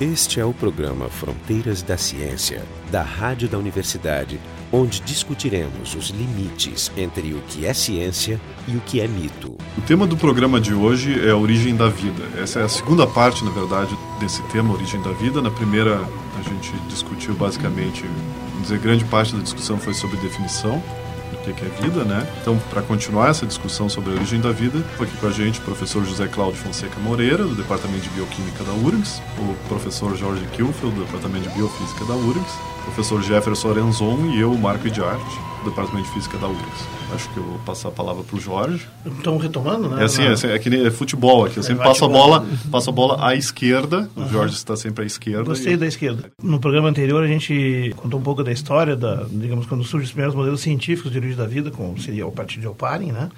Este é o programa Fronteiras da Ciência, da Rádio da Universidade, onde discutiremos os limites entre o que é ciência e o que é mito. O tema do programa de hoje é a origem da vida. Essa é a segunda parte, na verdade, desse tema, origem da vida. Na primeira, a gente discutiu basicamente, vamos dizer, grande parte da discussão foi sobre definição que é vida, né? Então, para continuar essa discussão sobre a origem da vida, foi aqui com a gente o professor José Cláudio Fonseca Moreira, do Departamento de Bioquímica da URGS, o professor Jorge Kilfield, do Departamento de Biofísica da URGS, o professor Jefferson Arenzon e eu, Marco de Arte do Departamento de Física da URGS. Acho que eu vou passar a palavra para o Jorge. Então, retomando, né? É assim, é, assim, é que nem é futebol aqui. Eu sempre passo a bola, passo a bola à esquerda. O Jorge está sempre à esquerda. Gostei e... da esquerda. No programa anterior, a gente contou um pouco da história, da, digamos, quando surgem os primeiros modelos científicos de origem da vida, como seria o partido de Oparin, né?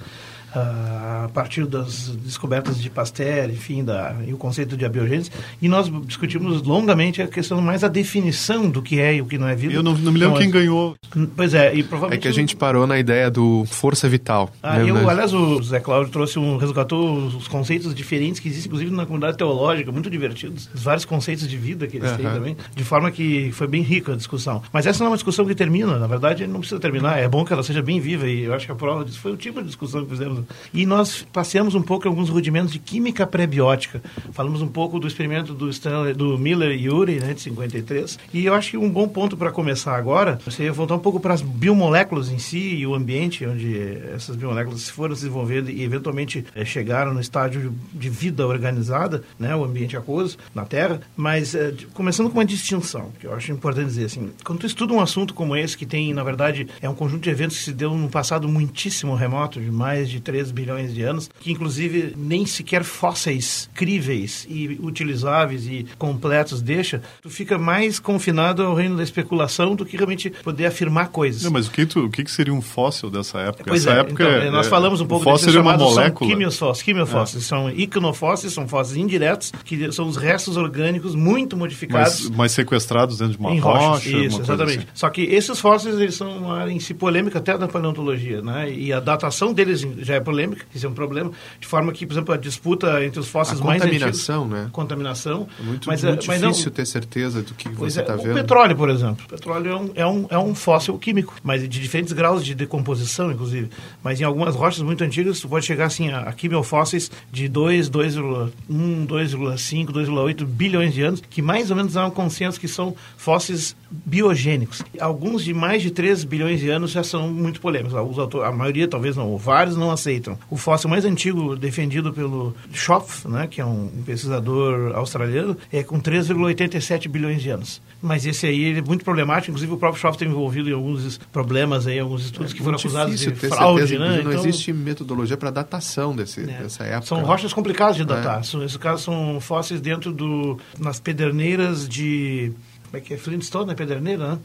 A partir das descobertas de Pasteur, enfim, da, e o conceito de abiogênese, e nós discutimos longamente a questão mais da definição do que é e o que não é vida. Eu não, não me lembro então, quem ganhou. Pois é, e provavelmente... É que a gente parou na ideia do força vital. Ah, né? eu, aliás, o Zé Cláudio trouxe um, resgatou os conceitos diferentes que existem, inclusive na comunidade teológica, muito divertidos, os vários conceitos de vida que eles uhum. têm também, de forma que foi bem rica a discussão. Mas essa não é uma discussão que termina, na verdade, não precisa terminar, é bom que ela seja bem viva, e eu acho que a prova disso foi o tipo de discussão que fizemos e nós passeamos um pouco alguns rudimentos de química pré-biótica. Falamos um pouco do experimento do, Stanley, do Miller e Urey, né, de 53. E eu acho que um bom ponto para começar agora seria voltar um pouco para as biomoléculas em si e o ambiente onde essas biomoléculas foram se desenvolvendo e eventualmente é, chegaram no estágio de vida organizada, né, o ambiente aquoso na Terra. Mas é, começando com uma distinção, que eu acho importante dizer assim, quando tu estuda um assunto como esse, que tem, na verdade, é um conjunto de eventos que se deu num passado muitíssimo remoto, de mais de 3 bilhões de anos, que inclusive nem sequer fósseis críveis e utilizáveis e completos deixa, tu fica mais confinado ao reino da especulação do que realmente poder afirmar coisas. Não, mas o que, tu, o que seria um fóssil dessa época? Pois Essa é, época então, é, nós falamos um pouco fóssil seria uma molécula. São quimiofósseis, quimiofósseis é. são iconofósseis, são fósseis indiretos, que são os restos orgânicos muito modificados. Mas, mas sequestrados dentro de uma em rocha. rocha isso, exatamente. Assim. Só que esses fósseis, eles são uma, em si polêmica até na paleontologia, né? E a datação deles já é polêmica, isso é um problema, de forma que, por exemplo, a disputa entre os fósseis a mais antigos... contaminação, né? Contaminação. É muito, mas, muito mas difícil não... ter certeza do que você está é, vendo. O petróleo, por exemplo. O petróleo é um, é, um, é um fóssil químico, mas de diferentes graus de decomposição, inclusive. Mas em algumas rochas muito antigas, você pode chegar assim a, a quimiofósseis de 2, 2,1, 2,5, 2,8 bilhões de anos, que mais ou menos há um consenso que são fósseis biogênicos. Alguns de mais de 3 bilhões de anos já são muito polêmicos. Os autores, a maioria, talvez não, vários não aceitam. O fóssil mais antigo defendido pelo Schopf, né, que é um pesquisador australiano, é com 3,87 bilhões de anos. Mas esse aí é muito problemático, inclusive o próprio Schopf tem envolvido em alguns problemas aí, alguns estudos é que foram acusados de fraude, certeza, né? Não então, existe metodologia para datação desse, é. dessa época. São rochas complicadas de datar. É. Nesses casos são fósseis dentro do nas pederneiras de como é que é Flintstone, né? Pederneira, né?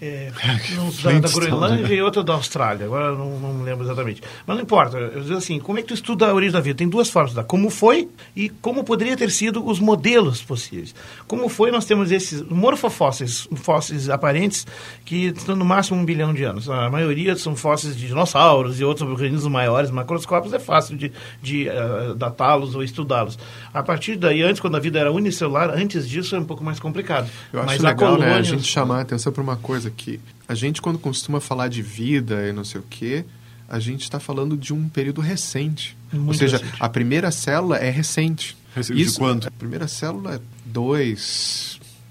É, um da, da Groenlândia e outro da Austrália, agora não, não me lembro exatamente. Mas não importa, eu digo assim, como é que tu estuda a origem da vida? Tem duas formas, da como foi e como poderia ter sido os modelos possíveis. Como foi, nós temos esses morfofósseis, fósseis aparentes, que estão no máximo um bilhão de anos. A maioria são fósseis de dinossauros e outros organismos maiores, macroscópicos, é fácil de, de uh, datá-los ou estudá-los. A partir daí, antes, quando a vida era unicelular, antes disso é um pouco mais complicado. Eu acho Mas legal, colônia... né, a gente chamar a atenção para uma coisa coisa que a gente, quando costuma falar de vida e não sei o quê, a gente está falando de um período recente. Muito Ou seja, recente. a primeira célula é recente. Recente Isso, de quanto? A primeira célula é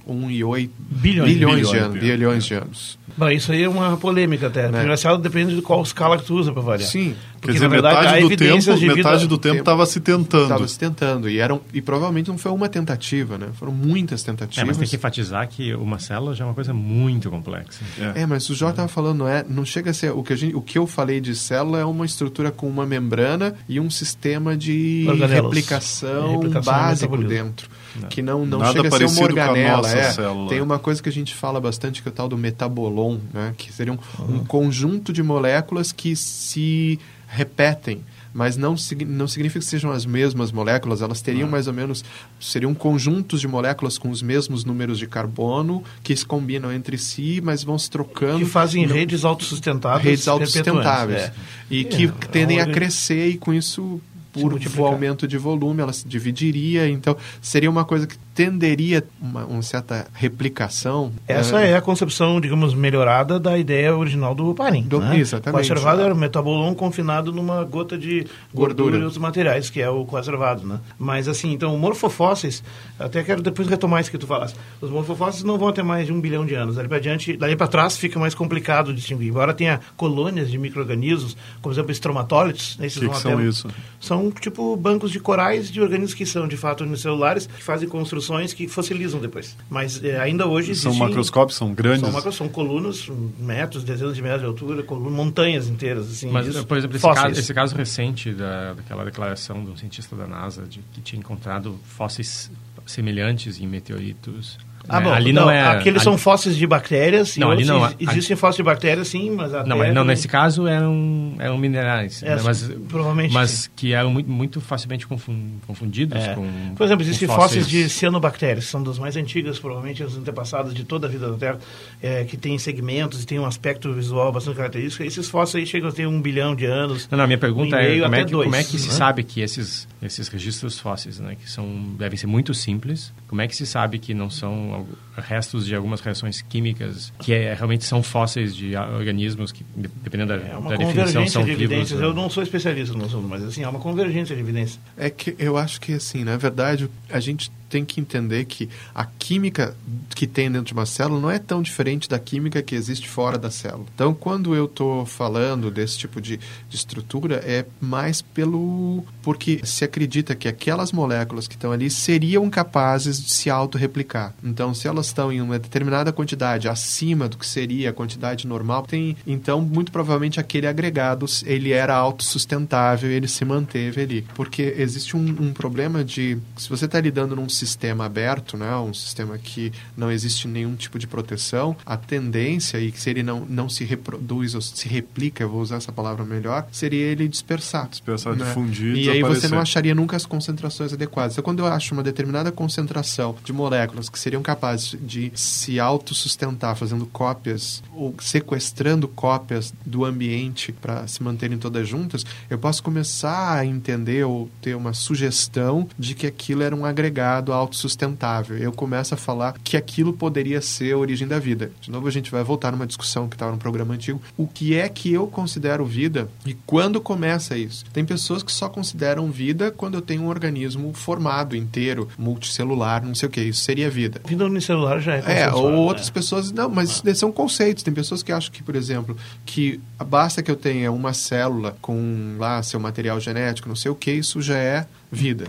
2, 1,8 bilhões, bilhões, de anos. Bilhões de anos. Bom, isso aí é uma polêmica até. Né? A primeira célula depende de qual escala que tu usa para variar. Sim. Porque, Quer dizer, verdade, metade, do tempo, vida... metade do tempo estava se tentando. Estava se tentando. E, eram, e provavelmente não foi uma tentativa, né? Foram muitas tentativas. É, mas tem que enfatizar que uma célula já é uma coisa muito complexa. É, é mas o Jorge estava falando, não, é, não chega a ser... O que, a gente, o que eu falei de célula é uma estrutura com uma membrana e um sistema de replicação, replicação básico dentro. Não. Que não, não chega a ser uma organela. É, tem uma coisa que a gente fala bastante que é o tal do metabolon, né? Que seria um, uhum. um conjunto de moléculas que se repetem mas não, não significa que sejam as mesmas moléculas, elas teriam mais ou menos, seriam conjuntos de moléculas com os mesmos números de carbono, que se combinam entre si, mas vão se trocando. Que fazem no, redes autossustentáveis. Redes autossustentáveis. É. E que é, tendem a crescer e com isso por o aumento de volume, ela se dividiria, então seria uma coisa que tenderia uma, uma certa replicação. Essa é... é... a concepção, digamos, melhorada da ideia original do Parin. Do, né? Exatamente. O conservado era o metabolon confinado numa gota de gordura, gordura e outros materiais, que é o conservado, né? Mas assim, então, morfofósseis, até quero depois retomar isso que tu falaste. Os morfofósseis não vão ter mais de um bilhão de anos. Dali para diante, dali para trás fica mais complicado distinguir. Embora tenha colônias de micro-organismos, como por exemplo estromatólitos, esses que que são até... isso? São tipo bancos de corais de organismos que são de fato unicelulares, que fazem construções que fossilizam depois. Mas é, ainda hoje São macroscópios, são grandes? São, macros, são colunas, metros, dezenas de metros de altura, colunas, montanhas inteiras. Assim, Mas, por exemplo, esse caso, esse caso, recente da, daquela declaração de um cientista da NASA de que tinha encontrado fósseis semelhantes em meteoritos ah, bom, ali não, não é. Aqueles ali... são fósseis de bactérias. Não, ali não. Existem fósseis de bactérias, sim, mas a não, não, nesse caso eram, eram minerais. É, né? mas, provavelmente. Mas sim. que eram muito, muito facilmente confundidos é. com. Por exemplo, existem fósseis... fósseis de cianobactérias, que são das mais antigas, provavelmente as antepassadas de toda a vida da Terra, é, que têm segmentos e têm um aspecto visual bastante característico. Esses fósseis aí chegam a ter um bilhão de anos. Não, não minha pergunta um é, como é, que, dois, como é que né? se sabe que esses, esses registros fósseis, né, que são, devem ser muito simples, como é que se sabe que não são restos de algumas reações químicas que é, realmente são fósseis de organismos que, dependendo da, é uma da definição, são de evidências. Vivos, Eu não sou especialista no assunto, mas assim, é uma convergência de evidências. É que eu acho que, assim, na verdade, a gente tem que entender que a química que tem dentro de uma célula não é tão diferente da química que existe fora da célula. Então, quando eu estou falando desse tipo de, de, estrutura, é mais pelo. porque se acredita que aquelas moléculas que estão ali seriam capazes de se autorreplicar. Então, se elas estão em uma determinada quantidade acima do que seria a quantidade normal, tem, então, muito provavelmente aquele agregado ele era autossustentável, ele se manteve ali. Porque existe um, um problema de. se você está lidando num sistema aberto, né, um sistema que não existe nenhum tipo de proteção, a tendência, e que se ele não, não se reproduz ou se replica, eu vou usar essa palavra melhor, seria ele dispersar. Dispersar, né? difundir, E aí você não acharia nunca as concentrações adequadas. Então, quando eu acho uma determinada concentração de moléculas que seriam capazes de se autossustentar fazendo cópias ou sequestrando cópias do ambiente para se manterem todas juntas, eu posso começar a entender ou ter uma sugestão de que aquilo era um agregado mercado autossustentável. Eu começo a falar que aquilo poderia ser a origem da vida. De novo, a gente vai voltar numa discussão que estava no programa antigo. O que é que eu considero vida e quando começa isso? Tem pessoas que só consideram vida quando eu tenho um organismo formado, inteiro, multicelular, não sei o que. Isso seria vida. Vida unicelular já é É, ou outras é. pessoas... Não, mas ah. são conceitos. Tem pessoas que acham que, por exemplo, que basta que eu tenha uma célula com lá seu material genético, não sei o que, isso já é vida.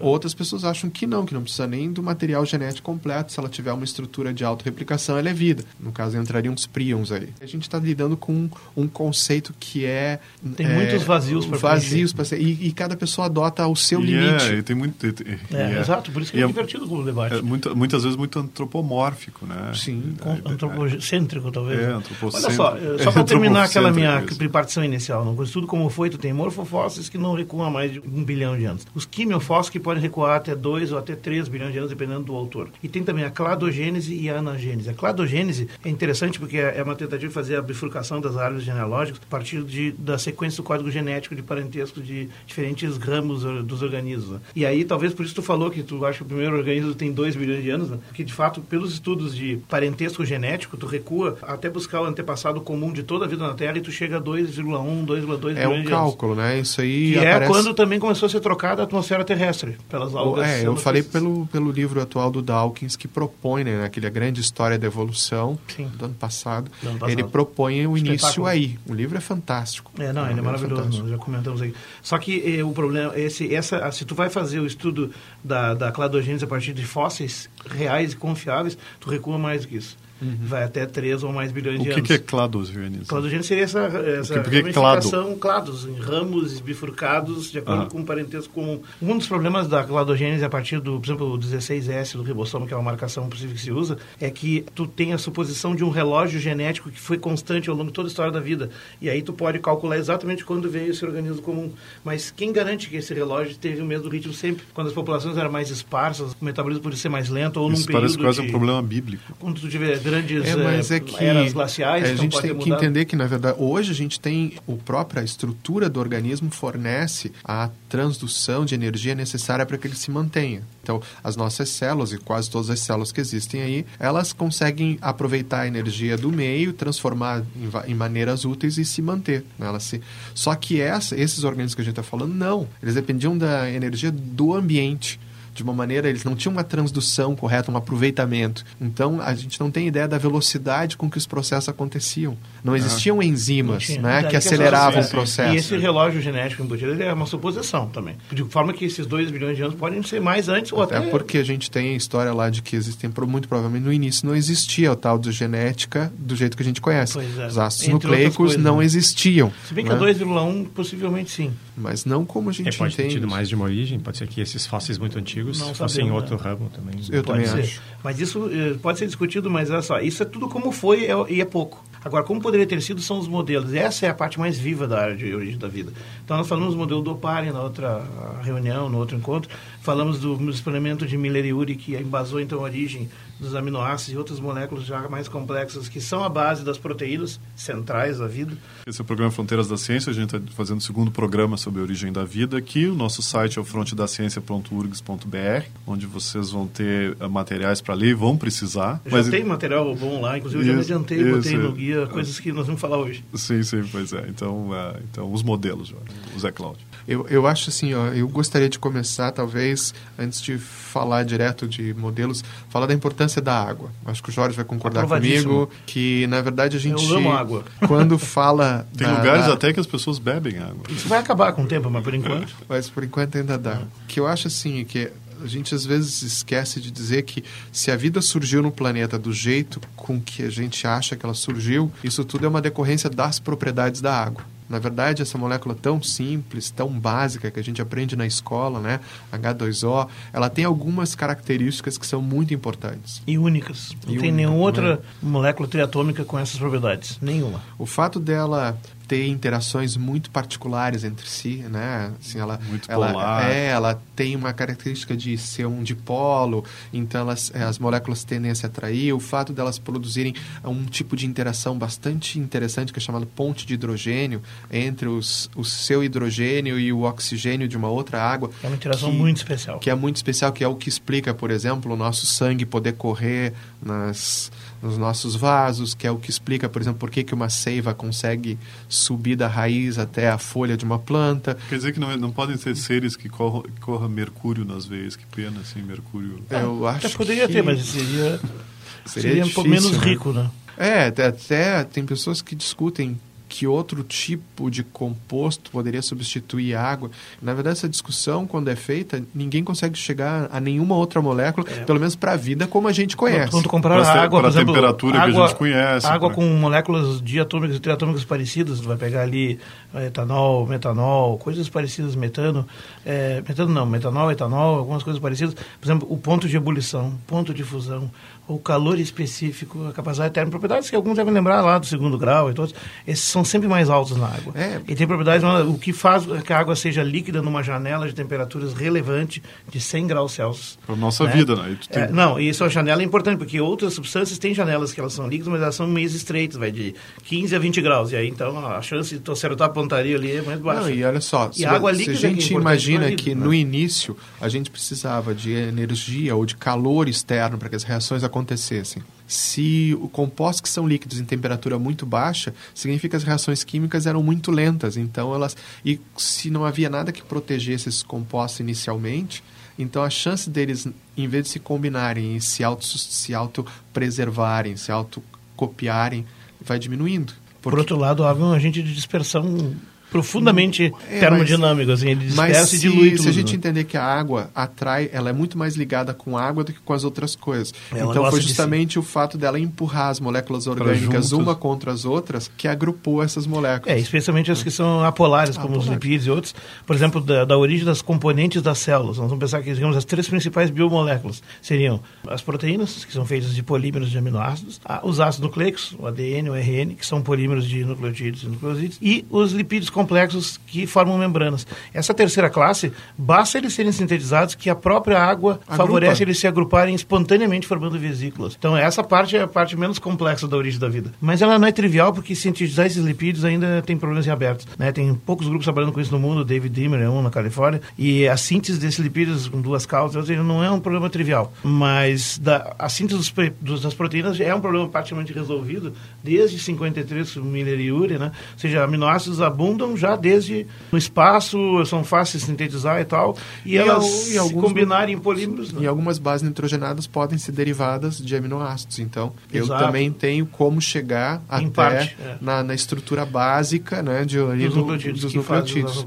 Outras pessoas acham que não, que não precisa nem do material genético completo. Se ela tiver uma estrutura de autorreplicação, ela é vida. No caso, entrariam os prions aí. A gente está lidando com um conceito que é... Tem é, muitos vazios para Vazios para ser... E, e, cada pessoa adota o seu e limite. É, e tem muito... E, é, é, exato, por isso que é, é divertido como debate. É muito, muitas vezes muito antropomórfico, né? Sim, é, antropocêntrico, talvez. É, antropocêntrico. Olha só, só para terminar aquela minha tripartição inicial, no estudo como foi, tu tem morfofósseis que não recuam a mais de um bilhão de anos. Os quimiofósseis que podem recuar até 2 ou até 3 bilhões de anos, dependendo do autor. E tem também a cladogênese e a anagênese. A cladogênese é interessante porque é, é uma tentativa de fazer a bifurcação das árvores genealógicas a partir de, da sequência do código genético de parentesco de diferentes ramos dos organismos. Né? E aí, talvez por isso tu falou que tu acha que o primeiro organismo tem 2 bilhões de anos, né? porque de fato, pelos estudos de parentesco genético, tu recua até buscar o antepassado comum de toda a vida na Terra e tu chega a 2,1, 2,2 bilhões de anos. É um cálculo, né? Isso aí Que é aparece... é quando também começou a ser trocada a atmosfera terrestre pelas algas. É, eu falei pelo, pelo livro atual do Dawkins, que propõe, né, aquele grande história da evolução Sim. do ano passado. Do ano passado. Ele propõe o início aí. O livro é fantástico. É, não, ele é, é maravilhoso, já comentamos aí. Só que eh, o problema, esse, essa, se tu vai fazer o estudo da, da cladogênese a partir de fósseis reais e confiáveis, tu recua mais do que isso. Uhum. Vai até 3 ou mais bilhões o de que anos. O que é cladogênese? Cladogênese seria essa, essa que, ramificação clado? clados, em ramos bifurcados de acordo uhum. com um parentesco comum. Um dos problemas da cladogênese a partir do, por exemplo, o 16S do ribossomo, que é uma marcação possível que se usa, é que tu tem a suposição de um relógio genético que foi constante ao longo de toda a história da vida. E aí tu pode calcular exatamente quando veio esse organismo comum. Mas quem garante que esse relógio teve o mesmo ritmo sempre? Quando as populações eram mais esparsas, o metabolismo podia ser mais lento ou Isso num período parece quase de... um problema bíblico. Quando tu tiver grandes é, mas é que eras glaciais. A gente tem que entender que, na verdade, hoje a gente tem o própria estrutura do organismo fornece a transdução de energia necessária para que ele se mantenha. Então, as nossas células, e quase todas as células que existem aí, elas conseguem aproveitar a energia do meio, transformar em, em maneiras úteis e se manter. Né? Elas se... Só que essa, esses organismos que a gente está falando, não. Eles dependiam da energia do ambiente de uma maneira, eles não tinham uma transdução correta, um aproveitamento. Então, a gente não tem ideia da velocidade com que os processos aconteciam. Não existiam ah. enzimas né, que aceleravam o processo. E esse relógio genético embutido é uma suposição também. De forma que esses 2 bilhões de anos podem ser mais antes ou até... É porque a gente tem a história lá de que existem, muito provavelmente no início não existia o tal de genética do jeito que a gente conhece. É. Os ácidos Entre nucleicos coisas, não né? existiam. Se bem que né? a 2,1 possivelmente sim. Mas não como a gente é, pode entende. ter tido mais de uma origem, pode ser que esses fósseis muito antigos não fossem né? outro ramo também. Eu pode também ser. acho. Mas isso eh, pode ser discutido, mas olha só, isso é tudo como foi e é pouco. Agora, como poderia ter sido são os modelos. Essa é a parte mais viva da área de origem da vida. Então, nós falamos do modelo do Opari na outra reunião, no outro encontro. Falamos do experimento de Miller-Urey, que embasou, então, a origem dos aminoácidos e outras moléculas já mais complexas, que são a base das proteínas centrais da vida. Esse é o programa Fronteiras da Ciência. A gente está fazendo o segundo programa sobre a origem da vida aqui. O nosso site é o frontedaciencia.urgs.br, onde vocês vão ter eh, materiais para ler e vão precisar. Já Mas... tem material bom lá, inclusive eu já me adiantei, e botei no guia coisas que nós vamos falar hoje. Sim, sim, pois é. Então, uh, então os modelos, o Zé Cláudio. Eu, eu acho assim, ó, eu gostaria de começar, talvez, antes de falar direto de modelos, falar da importância da água. Acho que o Jorge vai concordar comigo que, na verdade, a gente... Eu amo água. Quando fala... Tem da, lugares da... até que as pessoas bebem água. Isso vai acabar com o tempo, mas por enquanto... mas por enquanto ainda dá. O que eu acho, assim, que a gente às vezes esquece de dizer que se a vida surgiu no planeta do jeito com que a gente acha que ela surgiu, isso tudo é uma decorrência das propriedades da água. Na verdade, essa molécula tão simples, tão básica que a gente aprende na escola, né, H2O, ela tem algumas características que são muito importantes. E únicas. Não e tem nenhuma outra né? molécula triatômica com essas propriedades. Nenhuma. O fato dela ter interações muito particulares entre si, né? Assim, ela, muito ela, polar. É, ela tem uma característica de ser um dipolo, então elas, é, as moléculas tendem a se atrair. O fato delas produzirem um tipo de interação bastante interessante que é chamado ponte de hidrogênio entre os, o seu hidrogênio e o oxigênio de uma outra água. É uma interação que, muito especial. Que é muito especial, que é o que explica, por exemplo, o nosso sangue poder correr nas nos nossos vasos, que é o que explica, por exemplo, por que, que uma seiva consegue subir da raiz até a folha de uma planta. Quer dizer que não, é, não podem ser seres que corram, corra mercúrio nas veias, que pena, assim, mercúrio. Eu ah, acho até poderia que... ter, mas seria, seria, seria um pouco menos né? rico, né? É, até tem pessoas que discutem que outro tipo de composto poderia substituir a água. Na verdade, essa discussão, quando é feita, ninguém consegue chegar a nenhuma outra molécula, é. pelo menos para a vida como a gente conhece. Quando comprar pra água, para a temperatura água, que a gente conhece. Água pra... com moléculas diatômicas e triatômicas parecidas, vai pegar ali etanol, metanol, coisas parecidas, metano, é, metano não, metanol, etanol, algumas coisas parecidas. Por exemplo, o ponto de ebulição, ponto de fusão, o calor específico, a capacidade térmica, propriedades que alguns devem lembrar lá do segundo grau e todos, esses são sempre mais altos na água. É. E tem propriedades, o que faz que a água seja líquida numa janela de temperaturas relevante de 100 graus Celsius. Para nossa né? vida, né? Tem... É, não, e isso a janela é importante, porque outras substâncias têm janelas que elas são líquidas, mas elas são meio estreitas, vai de 15 a 20 graus. E aí, então, a chance de acertar a pontaria ali é mais baixa. Não, e olha só, e se, a, se a é gente é imagina vida, que né? no início a gente precisava de energia ou de calor externo para que as reações acontecessem. Se o compostos que são líquidos em temperatura muito baixa, significa que as reações químicas eram muito lentas. Então elas e se não havia nada que protegesse esses compostos inicialmente, então a chance deles, em vez de se combinarem e se auto se auto preservarem, se auto copiarem, vai diminuindo. Porque... Por outro lado, há um agente de dispersão profundamente é, termodinâmico, assim, ele dispersa e dilui tudo. Se a gente entender que a água atrai, ela é muito mais ligada com a água do que com as outras coisas. Ela então foi justamente o fato dela empurrar as moléculas orgânicas uma contra as outras que agrupou essas moléculas. É, especialmente as que são apolares, como os lipídios e outros. Por exemplo, da, da, origem das componentes das células. Nós vamos pensar que, digamos, as três principais biomoléculas seriam as proteínas, que são feitas de polímeros de aminoácidos, os ácidos nucleicos, o ADN, o RN, que são polímeros de nucleotídeos e nucleosídeos, e os lipídios complexos complexos que formam membranas. Essa terceira classe, basta eles serem sintetizados que a própria água Agrupa. favorece eles se agruparem espontaneamente formando vesículas. Então essa parte é a parte menos complexa da origem da vida. Mas ela não é trivial porque sintetizar esses lipídios ainda tem problemas em abertos. Né? Tem poucos grupos trabalhando com isso no mundo, David Dimmer é um na Califórnia, e a síntese desses lipídios com duas causas não é um problema trivial. Mas da, a síntese dos, das proteínas é um problema praticamente resolvido desde 53 mileriúria, né? Ou seja, aminoácidos abundam já desde no espaço, são fáceis de sintetizar e tal, e, e elas e se combinarem em polímeros. Né? E algumas bases nitrogenadas podem ser derivadas de aminoácidos. Então, Exato. eu também tenho como chegar em até parte, é. na, na, estrutura básica né, de dos nucleotídeos. Dos nucleotídeos.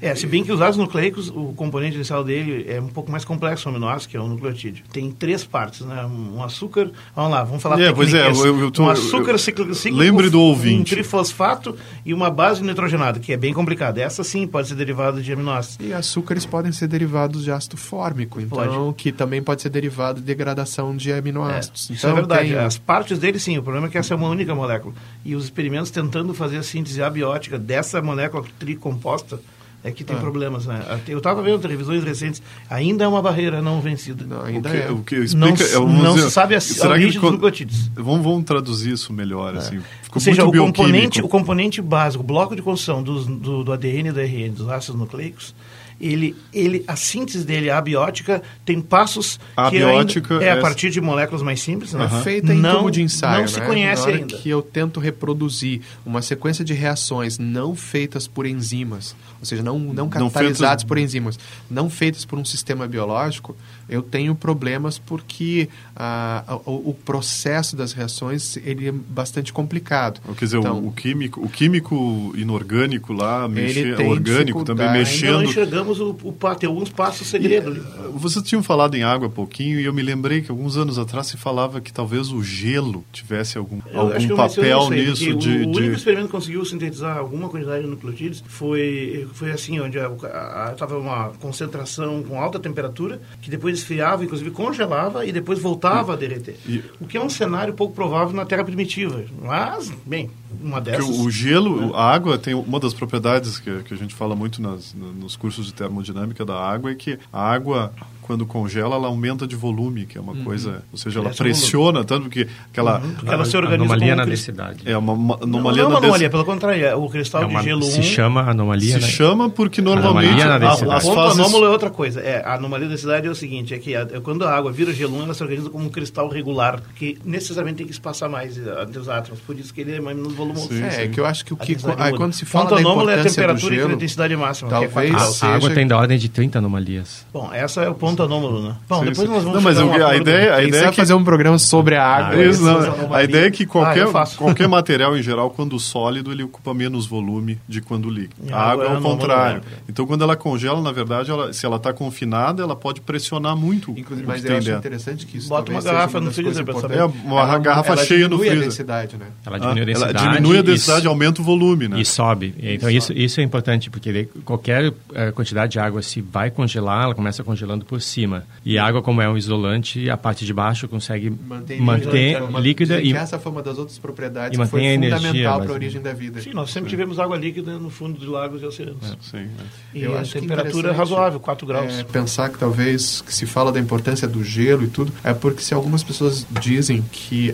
É, se bem que os ácidos nucleicos, o componente inicial dele é um pouco mais complexo, o aminoácido, que é o nucleotídeo. Tem três partes, né? Um açúcar, vamos lá, vamos falar é, pois é, eu, eu tô, um açúcar cíclico lembre do ouvinte. um trifosfato e uma base nitrogenada, que é bem complicada. Essa sim pode ser derivada de aminoácidos. E açúcares podem ser derivados de ácido fórmico, então pode. que também pode ser derivado de degradação de aminoácidos. Isso é então, é verdade. Tem... As partes dele sim, o problema é que essa é uma única molécula. E os experimentos tentando fazer a síntese abiótica dessa molécula tricomposta é que tem ah. problemas, né? Eu estava vendo revisões recentes, ainda é uma barreira não vencida. Não, ainda o que, é. O que explica, não, é, não se sabe a, a origem dos glucotídeos. Vamos, vamos traduzir isso melhor, é. assim. Ficou Ou seja, o componente, o componente básico, o bloco de construção do, do, do ADN e do RN, dos ácidos nucleicos, ele, ele, a síntese dele, a abiótica, tem passos a que abiótica ainda, é, é a partir de moléculas mais simples, né? É feita em não, tubo de ensaio, Não se né? conhece ainda. que eu tento reproduzir uma sequência de reações não feitas por enzimas, ou seja, não, não catalisadas não por enzimas, não feitas por um sistema biológico, eu tenho problemas porque ah, o, o, processo das reações ele é bastante complicado. Quer dizer, então, o, químico, o químico inorgânico lá, mexe, orgânico também mexendo. Enxergamos o, o, tem alguns passos segredo. E, vocês tinham falado em água há pouquinho e eu me lembrei que alguns anos atrás se falava que talvez o gelo tivesse algum, algum papel nisso. O, de, o único de... experimento que conseguiu sintetizar alguma quantidade de nucleotídeos foi, foi assim, onde estava uma concentração com alta temperatura, que depois esfriava, inclusive congelava e depois voltava e, a derreter. E, o que é um cenário pouco provável na Terra primitiva. Mas, bem, uma dessas... O, o gelo, né? a água tem uma das propriedades que, que a gente fala muito nas, nos cursos de termodinâmica da água, é que a água quando congela, ela aumenta de volume, que é uma uhum. coisa, ou seja, ela pressiona tanto que aquela uhum, porque ela se organiza anomalia na densidade. É uma, uma anomalia não, não é uma anomalia, pelo contrário, é o cristal é uma, de gelo se 1 se chama anomalia. Se né? chama porque normalmente anomalia na densidade. A, a fases... anômalo é outra coisa. É, a anomalia da densidade é o seguinte, é que a, é quando a água vira gelo 1, ela se organiza como um cristal regular, que necessariamente tem que espaçar mais eh, entre os átomos, por isso que ele é mais no volume. Sim, é, sim. que eu acho que o que aí, quando se fala da importância é a temperatura gelo, e a densidade máxima, talvez é a, a água tem da ordem de 30 anomalias. Bom, essa é o ponto anômalo, né? Bom, sim, depois sim. nós vamos não, mas a ideia, a ideia é que... fazer um programa sobre a água. Ah, isso, não, a ideia é que qualquer, ah, qualquer material em geral, quando sólido, ele ocupa menos volume de quando líquido. A água é o contrário. Então, quando ela congela, na verdade, ela, se ela está confinada, ela pode pressionar muito Inclusive, mas eu acho interessante que isso Bota uma garrafa no freezer para saber. É, uma ela, garrafa ela cheia no freezer. A densidade, né? Ela diminui a densidade. Ela diminui a densidade, e aumenta o volume, né? E sobe. Então, isso, isso é importante, porque qualquer uh, quantidade de água, se vai congelar, ela começa congelando por cima. E a água, como é um isolante, a parte de baixo consegue manter, manter líquida, líquida e essa foi uma das outras propriedades que foi fundamental para a origem da vida. Sim, nós sempre tivemos água líquida no fundo de lagos e oceanos. É, sim, é. E Eu a acho temperatura razoável, 4 graus. É, pensar que talvez que se fala da importância do gelo e tudo, é porque se algumas pessoas dizem que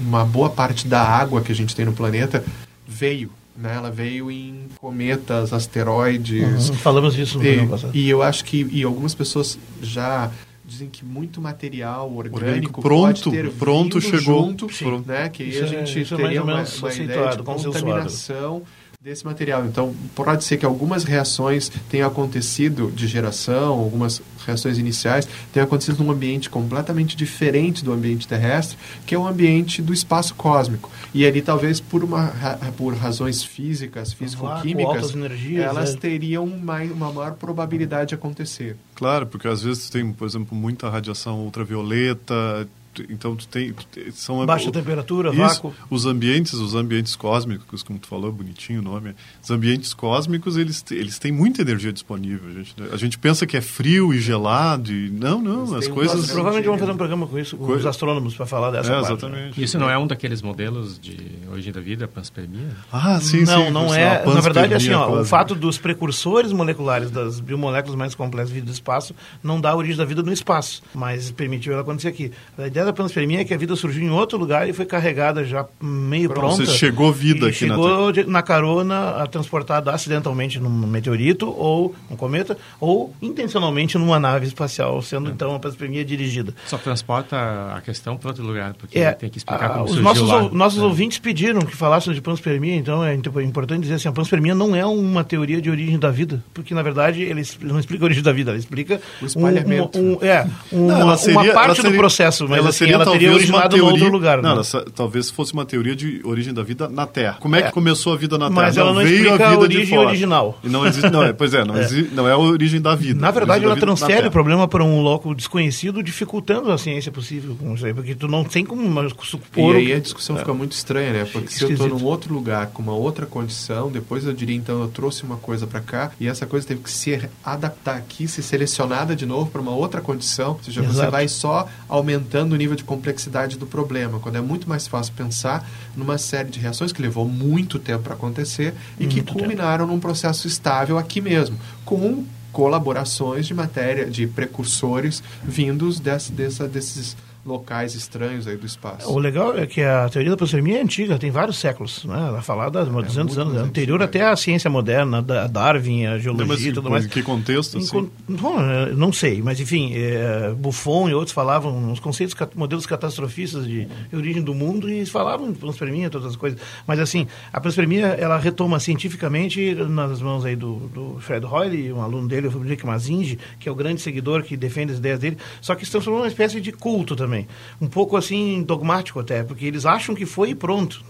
uma boa parte da água que a gente tem no planeta veio né? Ela veio em cometas, asteroides. Uhum, falamos disso no e, passado. E eu acho que e algumas pessoas já dizem que muito material orgânico, orgânico pronto, pronto chegou, junto, pronto. né? Que isso a é- gente é, teria uma, uma ideia de contaminação desse material. Então, pode ser que algumas reações tenham acontecido de geração, algumas reações iniciais tenham acontecido num ambiente completamente diferente do ambiente terrestre, que é o ambiente do espaço cósmico. E ali, talvez por, uma, por razões físicas, físico-químicas, elas é. teriam uma, uma maior probabilidade de acontecer. Claro, porque às vezes tem, por exemplo, muita radiação ultravioleta, então tu tem são baixa o, temperatura, isso, vácuo. Os ambientes, os ambientes cósmicos, como tu falou, bonitinho o nome. Os ambientes cósmicos, eles eles têm muita energia disponível, a gente. A gente pensa que é frio e gelado e não, não, as coisas Provavelmente vamos fazer um programa com isso com os astrônomos para falar dessa é, parte. Né? Exatamente. Né? Isso não é um daqueles modelos de origem da vida, panspermia? Ah, sim, não, sim. Não, não é. Na verdade, assim, ó, o fato dos precursores moleculares das biomoléculas mais complexas vida do espaço não dá a origem da vida no espaço, mas permitiu ela acontecer aqui. A ideia da panspermia é que a vida surgiu em outro lugar e foi carregada já meio pronta. Você chegou vida aqui chegou na... na carona, transportada acidentalmente num meteorito ou um cometa, ou intencionalmente numa nave espacial, sendo é. então a panspermia dirigida. Só transporta a questão para outro lugar, porque é, tem que explicar como os surgiu nossos, lá. nossos é. ouvintes pediram que falassem de panspermia, então é importante dizer assim, a panspermia não é uma teoria de origem da vida, porque na verdade eles não explica a origem da vida, ela explica o espalhamento. Um, um, é, uma, não, seria, uma parte seria, do processo, mas ela, assim, seria, ela teria originado em outro lugar. Não, né? ela, talvez fosse uma teoria de origem da vida na Terra. Como é, que é. começou a vida na Terra? Mas ela não, não veio a, vida a origem original. E não existe, não, é, pois é, não, é. Existe, não é a origem da vida. Na verdade, ela transfere o problema para um loco desconhecido, dificultando a ciência possível com isso aí, porque tu não tem como supor... E aí a discussão fica muito estranha, né? Porque se eu estou num outro lugar, com uma outra condição, depois eu diria, então, eu trouxe uma coisa para cá, e essa coisa teve que se adaptar aqui, ser selecionada de novo para uma outra condição, ou seja, Exato. você vai só aumentando o nível de complexidade do problema, quando é muito mais fácil pensar numa série de reações que levou muito tempo para acontecer e muito que culminaram tempo. num processo estável aqui mesmo, com colaborações de matéria, de precursores vindos desse, dessa, desses locais estranhos aí do espaço. O legal é que a teoria da panspermia é antiga, tem vários séculos, né? Ela falada há 200 é, anos, é anterior até à ciência moderna, da Darwin, a geologia e tudo mais. Em que contexto? Assim? Bom, não sei, mas enfim, é, Buffon e outros falavam uns conceitos, modelos catastrofistas de origem do mundo e falavam de panspermia, todas as coisas. Mas assim, a panspermia, ela retoma cientificamente nas mãos aí do, do Fred Hoyle, um aluno dele, o Frederic Mazinge, que é o grande seguidor que defende as ideias dele, só que se transformou numa espécie de culto também também. Um pouco assim dogmático até, porque eles acham que foi e pronto.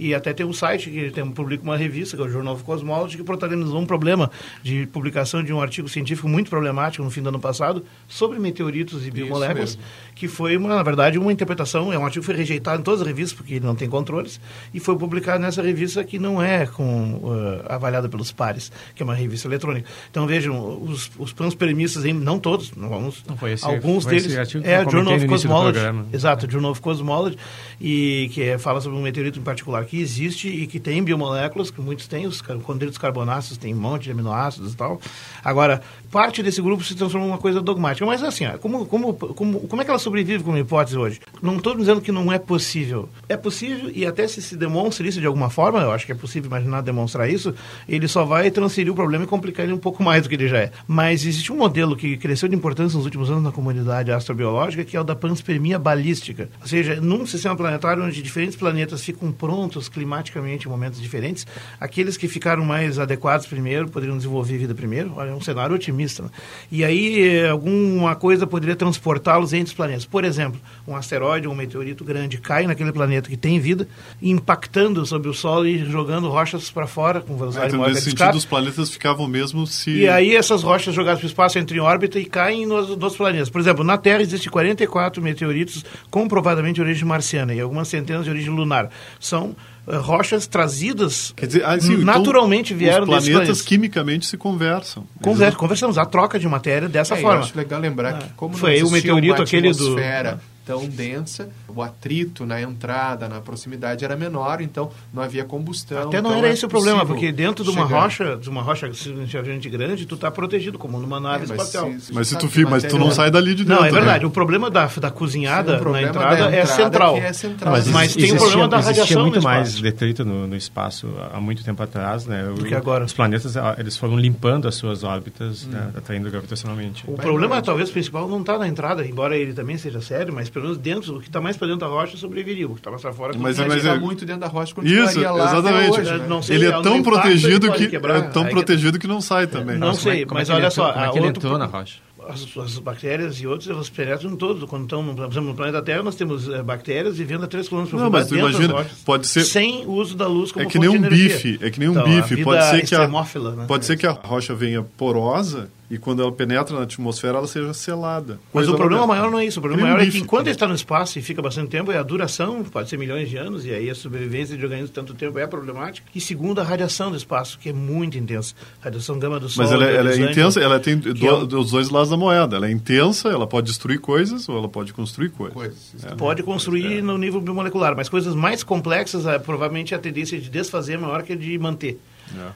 E até tem um site que tem, publica uma revista, que é o Journal of Cosmology, que protagonizou um problema de publicação de um artigo científico muito problemático no fim do ano passado sobre meteoritos e biomoléculas, que foi, uma, na verdade, uma interpretação, é um artigo que foi rejeitado em todas as revistas, porque ele não tem controles, e foi publicado nessa revista que não é com, uh, avaliada pelos pares, que é uma revista eletrônica. Então, vejam, os, os planos permissos, não todos, não vamos, não esse, alguns deles, é o Journal of Cosmology, exato, Journal of Cosmology, e que é, fala sobre um meteorito em particular que existe e que tem biomoléculas, que muitos têm, os condritos carbonáceos têm um monte de aminoácidos e tal. Agora, parte desse grupo se transforma em uma coisa dogmática. Mas assim, como, como, como, como é que ela sobrevive como hipótese hoje? Não estou dizendo que não é possível. É possível e até se se demonstra isso de alguma forma, eu acho que é possível imaginar demonstrar isso, ele só vai transferir o problema e complicar ele um pouco mais do que ele já é. Mas existe um modelo que cresceu de importância nos últimos anos na comunidade astrobiológica, que é o da panspermia balística. Ou seja, num sistema planetário onde diferentes planetas ficam prontos climaticamente em momentos diferentes, aqueles que ficaram mais adequados primeiro poderiam desenvolver vida primeiro. Olha, é um cenário otimista. Né? E aí eh, alguma coisa poderia transportá-los entre os planetas. Por exemplo, um asteroide ou um meteorito grande cai naquele planeta que tem vida, impactando sobre o Sol e jogando rochas para fora com velocidade então, maior nesse sentido, os planetas ficavam mesmo se... E aí essas rochas jogadas para o espaço entram em órbita e caem nos, nos planetas. Por exemplo, na Terra existem 44 meteoritos comprovadamente de origem marciana e algumas centenas de origem lunar. São rochas trazidas Quer dizer, assim, naturalmente então, vieram os planetas quimicamente se conversam. Conver conversamos a troca de matéria dessa é, forma. Eu acho legal lembrar é. que como foi o meteorito aquele do tão densa, o atrito na entrada, na proximidade era menor, então não havia combustão. Até não então era é esse o problema, porque dentro de uma chegar. rocha, de uma rocha gente grande, tu está protegido, como numa nave é, mas espacial. Se, se mas, se tu fica, mas tu não sai dali de dentro. Não, é verdade. Né? O problema da, da cozinhada Sim, na entrada, entrada é, central. é central. Mas, mas tem o problema da radiação muito mais detrito no, no, espaço há muito tempo atrás, né? Do que agora. Os planetas, eles foram limpando as suas órbitas, hum. né, atraindo gravitacionalmente. O problema, talvez, principal não está na entrada, embora ele também seja sério, mas pelo menos dentro, o que está mais para dentro da rocha sobreviveria. O que está mais para fora mas, mas é muito dentro da rocha Isso, lá exatamente. Hoje, né? não sei, ele é tão protegido que é tão protegido que não sai também. Não sei, mas olha só, como é que ele entrou na rocha? As, as, bactérias e outros, elas penetram todos. Quando estão, por exemplo, no planeta Terra, nós temos é, bactérias vivendo a 3 km por Não, mas tu imagina, pode ser... Sem uso da luz como É que nem um bife, é que nem um então, bife. Pode ser que a, né? pode ser que a rocha venha porosa e quando ela penetra na atmosfera, ela seja selada. Mas o problema maior não é isso. O problema maior é que enquanto ele está no espaço e fica bastante tempo, é a duração, pode ser milhões de anos, e aí a sobrevivência de organismos tanto tempo é problemática. E segundo, a radiação do espaço, que é muito intensa. A radiação gama do Sol. Mas ela, é, ela é intensa, ela tem do, é... os dois lados da moeda. Ela é intensa, ela pode destruir coisas ou ela pode construir coisas. coisas é. Pode construir é. no nível biomolecular, mas coisas mais complexas, é, provavelmente a tendência de desfazer é maior que a de manter.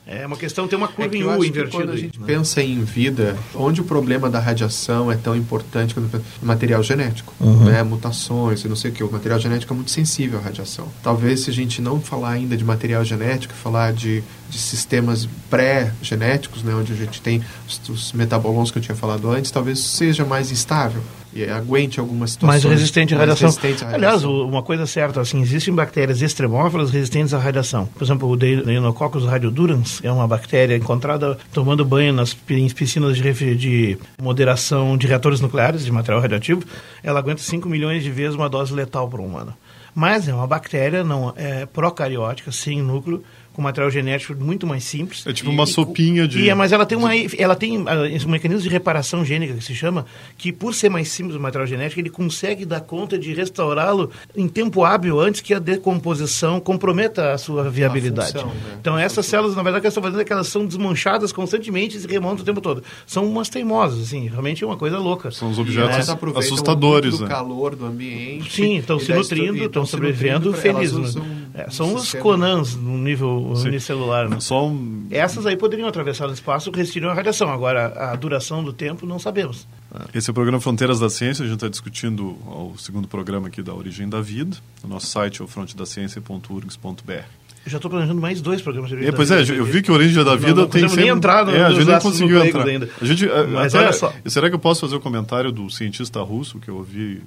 É. é uma questão, tem uma curva é em U invertida. Quando a gente né? pensa em vida, onde o problema da radiação é tão importante quando material genético, uhum. né? mutações e não sei o que. O material genético é muito sensível à radiação. Talvez se a gente não falar ainda de material genético, falar de, de sistemas pré-genéticos, né? onde a gente tem os, os metaboloms que eu tinha falado antes, talvez seja mais instável aguente algumas situações. Mais resistente à radiação. Resistente à radiação. Aliás, uma coisa certa, assim, existem bactérias extremófilas resistentes à radiação. Por exemplo, o Deinococcus radiodurans é uma bactéria encontrada tomando banho nas piscinas de, de moderação de reatores nucleares, de material radioativo. Ela aguenta 5 milhões de vezes uma dose letal para o humano. Mas é uma bactéria não é procariótica, sem núcleo, com material genético muito mais simples. É tipo uma sopinha de. E, é, mas ela tem, uma, ela tem uh, um mecanismo de reparação gênica que se chama, que por ser mais simples o material genético, ele consegue dar conta de restaurá-lo em tempo hábil antes que a decomposição comprometa a sua viabilidade. A função, né? Então, essas células, na verdade, o que elas estão fazendo é que elas são desmanchadas constantemente e se remontam o tempo todo. São umas teimosas, assim, realmente é uma coisa louca. São os objetos né? assustadores. O né? calor do ambiente. Sim, estão se nutrindo, estão sobrevivendo felizes. Né? É, são os Conans no nível unicelular. Né? Só um... Essas aí poderiam atravessar o espaço e restringir a radiação. Agora, a duração do tempo, não sabemos. Esse é o programa Fronteiras da Ciência. A gente está discutindo o segundo programa aqui da Origem da Vida. O nosso site é o frontedaciencia.urgs.br. Eu já estou planejando mais dois programas de é, Pois é, eu vi que a Origem da Vida não, não tem sempre... nem entrar no, é, a gente nem conseguiu entrar. Ainda. A gente, Mas até, olha só. Será que eu posso fazer o um comentário do cientista russo que eu ouvi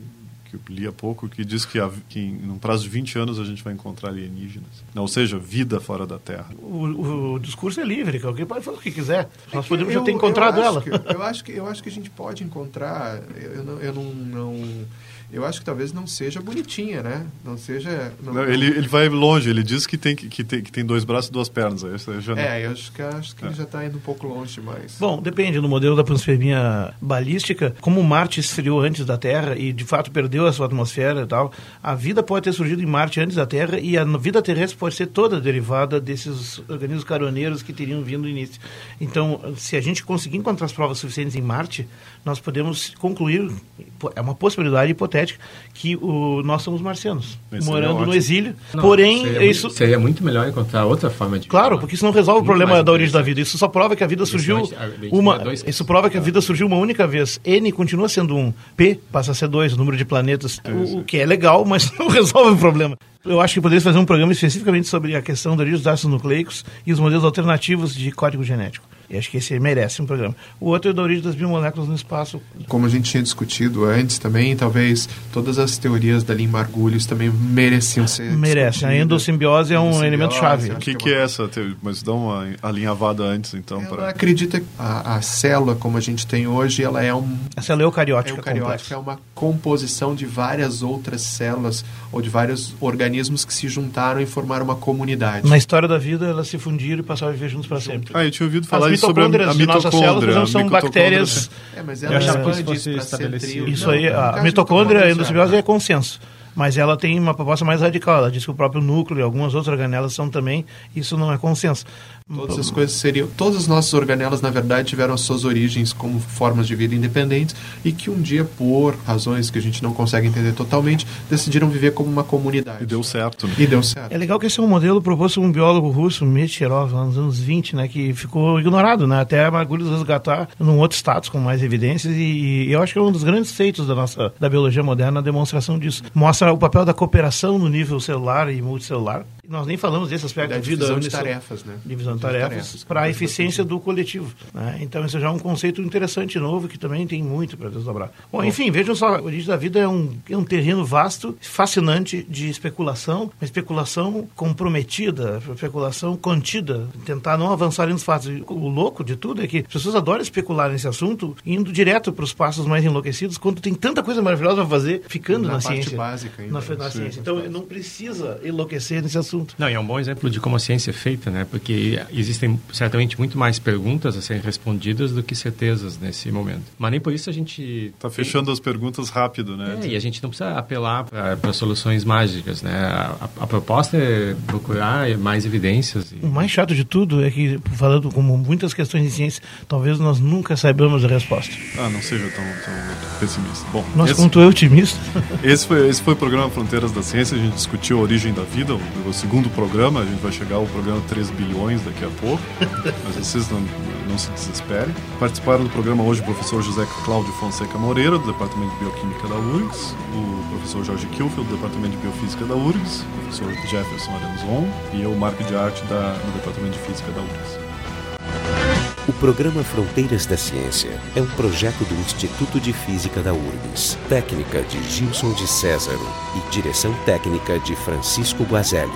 que eu li há pouco, que diz que, que em um prazo de 20 anos a gente vai encontrar alienígenas. Não, ou seja, vida fora da Terra. O, o discurso é livre, que alguém pode falar o que quiser. É Nós podemos eu, já ter encontrado eu ela. Que, eu, acho que, eu acho que a gente pode encontrar. Eu, não, eu não, não eu acho que talvez não seja bonitinha, né? Não seja. Não, não, ele, ele vai longe, ele diz que tem, que, tem, que tem dois braços e duas pernas. Eu já é, eu acho que, acho que é. ele já está indo um pouco longe demais. Bom, depende. No modelo da panspermia balística, como Marte esfriou antes da Terra e de fato perdeu a sua atmosfera e tal, a vida pode ter surgido em Marte antes da Terra e a vida terrestre pode ser toda derivada desses organismos caroneiros que teriam vindo no início. Então, se a gente conseguir encontrar as provas suficientes em Marte, nós podemos concluir, é uma possibilidade hipotética, que o, nós somos marcianos, Esse morando no exílio. Não, Porém, seria isso... Muito, seria muito melhor encontrar outra forma de... Claro, porque isso não resolve o problema da origem da vida. Isso só prova que a vida surgiu uma... Isso prova que a vida surgiu uma única vez. N continua sendo um, P passa a ser dois, o número de planetas, o, o que é legal, mas não resolve o problema. Eu acho que poderia fazer um programa especificamente sobre a questão da origem dos ácidos nucleicos e os modelos alternativos de código genético. E acho que esse merece um programa. O outro é da origem das biomoléculas no espaço. Como a gente tinha discutido antes também, talvez todas as teorias da Lynn Margulies também mereciam ser Merece. A endossimbiose é um elemento chave. O que, que, é, essa teoria? Mas dá uma alinhavada antes, então. Ela pra... acredita que a, a, célula, como a gente tem hoje, ela é um... A célula eucariótica. Eucariótica é uma composição de várias outras células ou de vários organismos que se juntaram e formaram uma comunidade. Na história da vida, elas se fundiram e passaram a viver juntos para sempre. Ah, eu tinha ouvido falar mitocôndrias de nossas células são bactérias. É, mas ela é, Isso aí, a mitocôndria, a endossimbiose é consenso mas ela tem uma proposta mais radical. Ela diz que o próprio núcleo e algumas outras organelas são também, isso não é consenso. Todas as coisas seriam. Todas as nossas organelas, na verdade, tiveram as suas origens como formas de vida independentes e que um dia, por razões que a gente não consegue entender totalmente, decidiram viver como uma comunidade. E deu certo. Né? E deu certo. É legal que esse é um modelo proposto por um biólogo russo, Mecherov, nos anos 20, né, que ficou ignorado, né, até a Margulis resgatar num outro status com mais evidências e, e, eu acho que é um dos grandes feitos da nossa da biologia moderna a demonstração disso. Mostra o papel da cooperação no nível celular e multicelular nós nem falamos desse aspecto da divisão de tarefas, né? Divisão de tarefas, tarefas para a eficiência do coletivo. Né? Então, isso já é um conceito interessante novo que também tem muito para desdobrar. Bom, Bom, enfim, vejam só, a origem da vida é um, é um terreno vasto, fascinante de especulação, uma especulação comprometida, especulação contida, tentar não avançar nos fatos. O louco de tudo é que as pessoas adoram especular nesse assunto, indo direto para os passos mais enlouquecidos, quando tem tanta coisa maravilhosa para fazer, ficando na, na ciência. Básica ainda, na, na ciência. Então, não precisa enlouquecer nesse assunto assunto. Não, e é um bom exemplo de como a ciência é feita, né? Porque existem certamente muito mais perguntas a serem respondidas do que certezas nesse momento. Mas nem por isso a gente... Está fechando tem... as perguntas rápido, né? É, e a gente não precisa apelar para soluções mágicas, né? A, a, proposta é procurar mais evidências. E... O mais chato de tudo é que, falando como muitas questões de ciência, talvez nós nunca saibamos a resposta. Ah, não seja tão, tão pessimista. Bom, Nossa, esse, é otimista. Esse foi, esse foi o programa Fronteiras da Ciência, a gente discutiu a origem da vida, o, o segundo programa, a gente vai chegar ao programa 3 bilhões daqui a pouco, mas vocês não, não se desesperem. Participaram do programa hoje o professor José Cláudio Fonseca Moreira, do Departamento de Bioquímica da URGS, o professor Jorge Kilfield, do Departamento de Biofísica da URGS, o professor Jefferson Aranzon e eu, Marco de Arte, da, do Departamento de Física da URGS. Programa Fronteiras da Ciência é um projeto do Instituto de Física da URGS, técnica de Gilson de Césaro e direção técnica de Francisco Guazelli.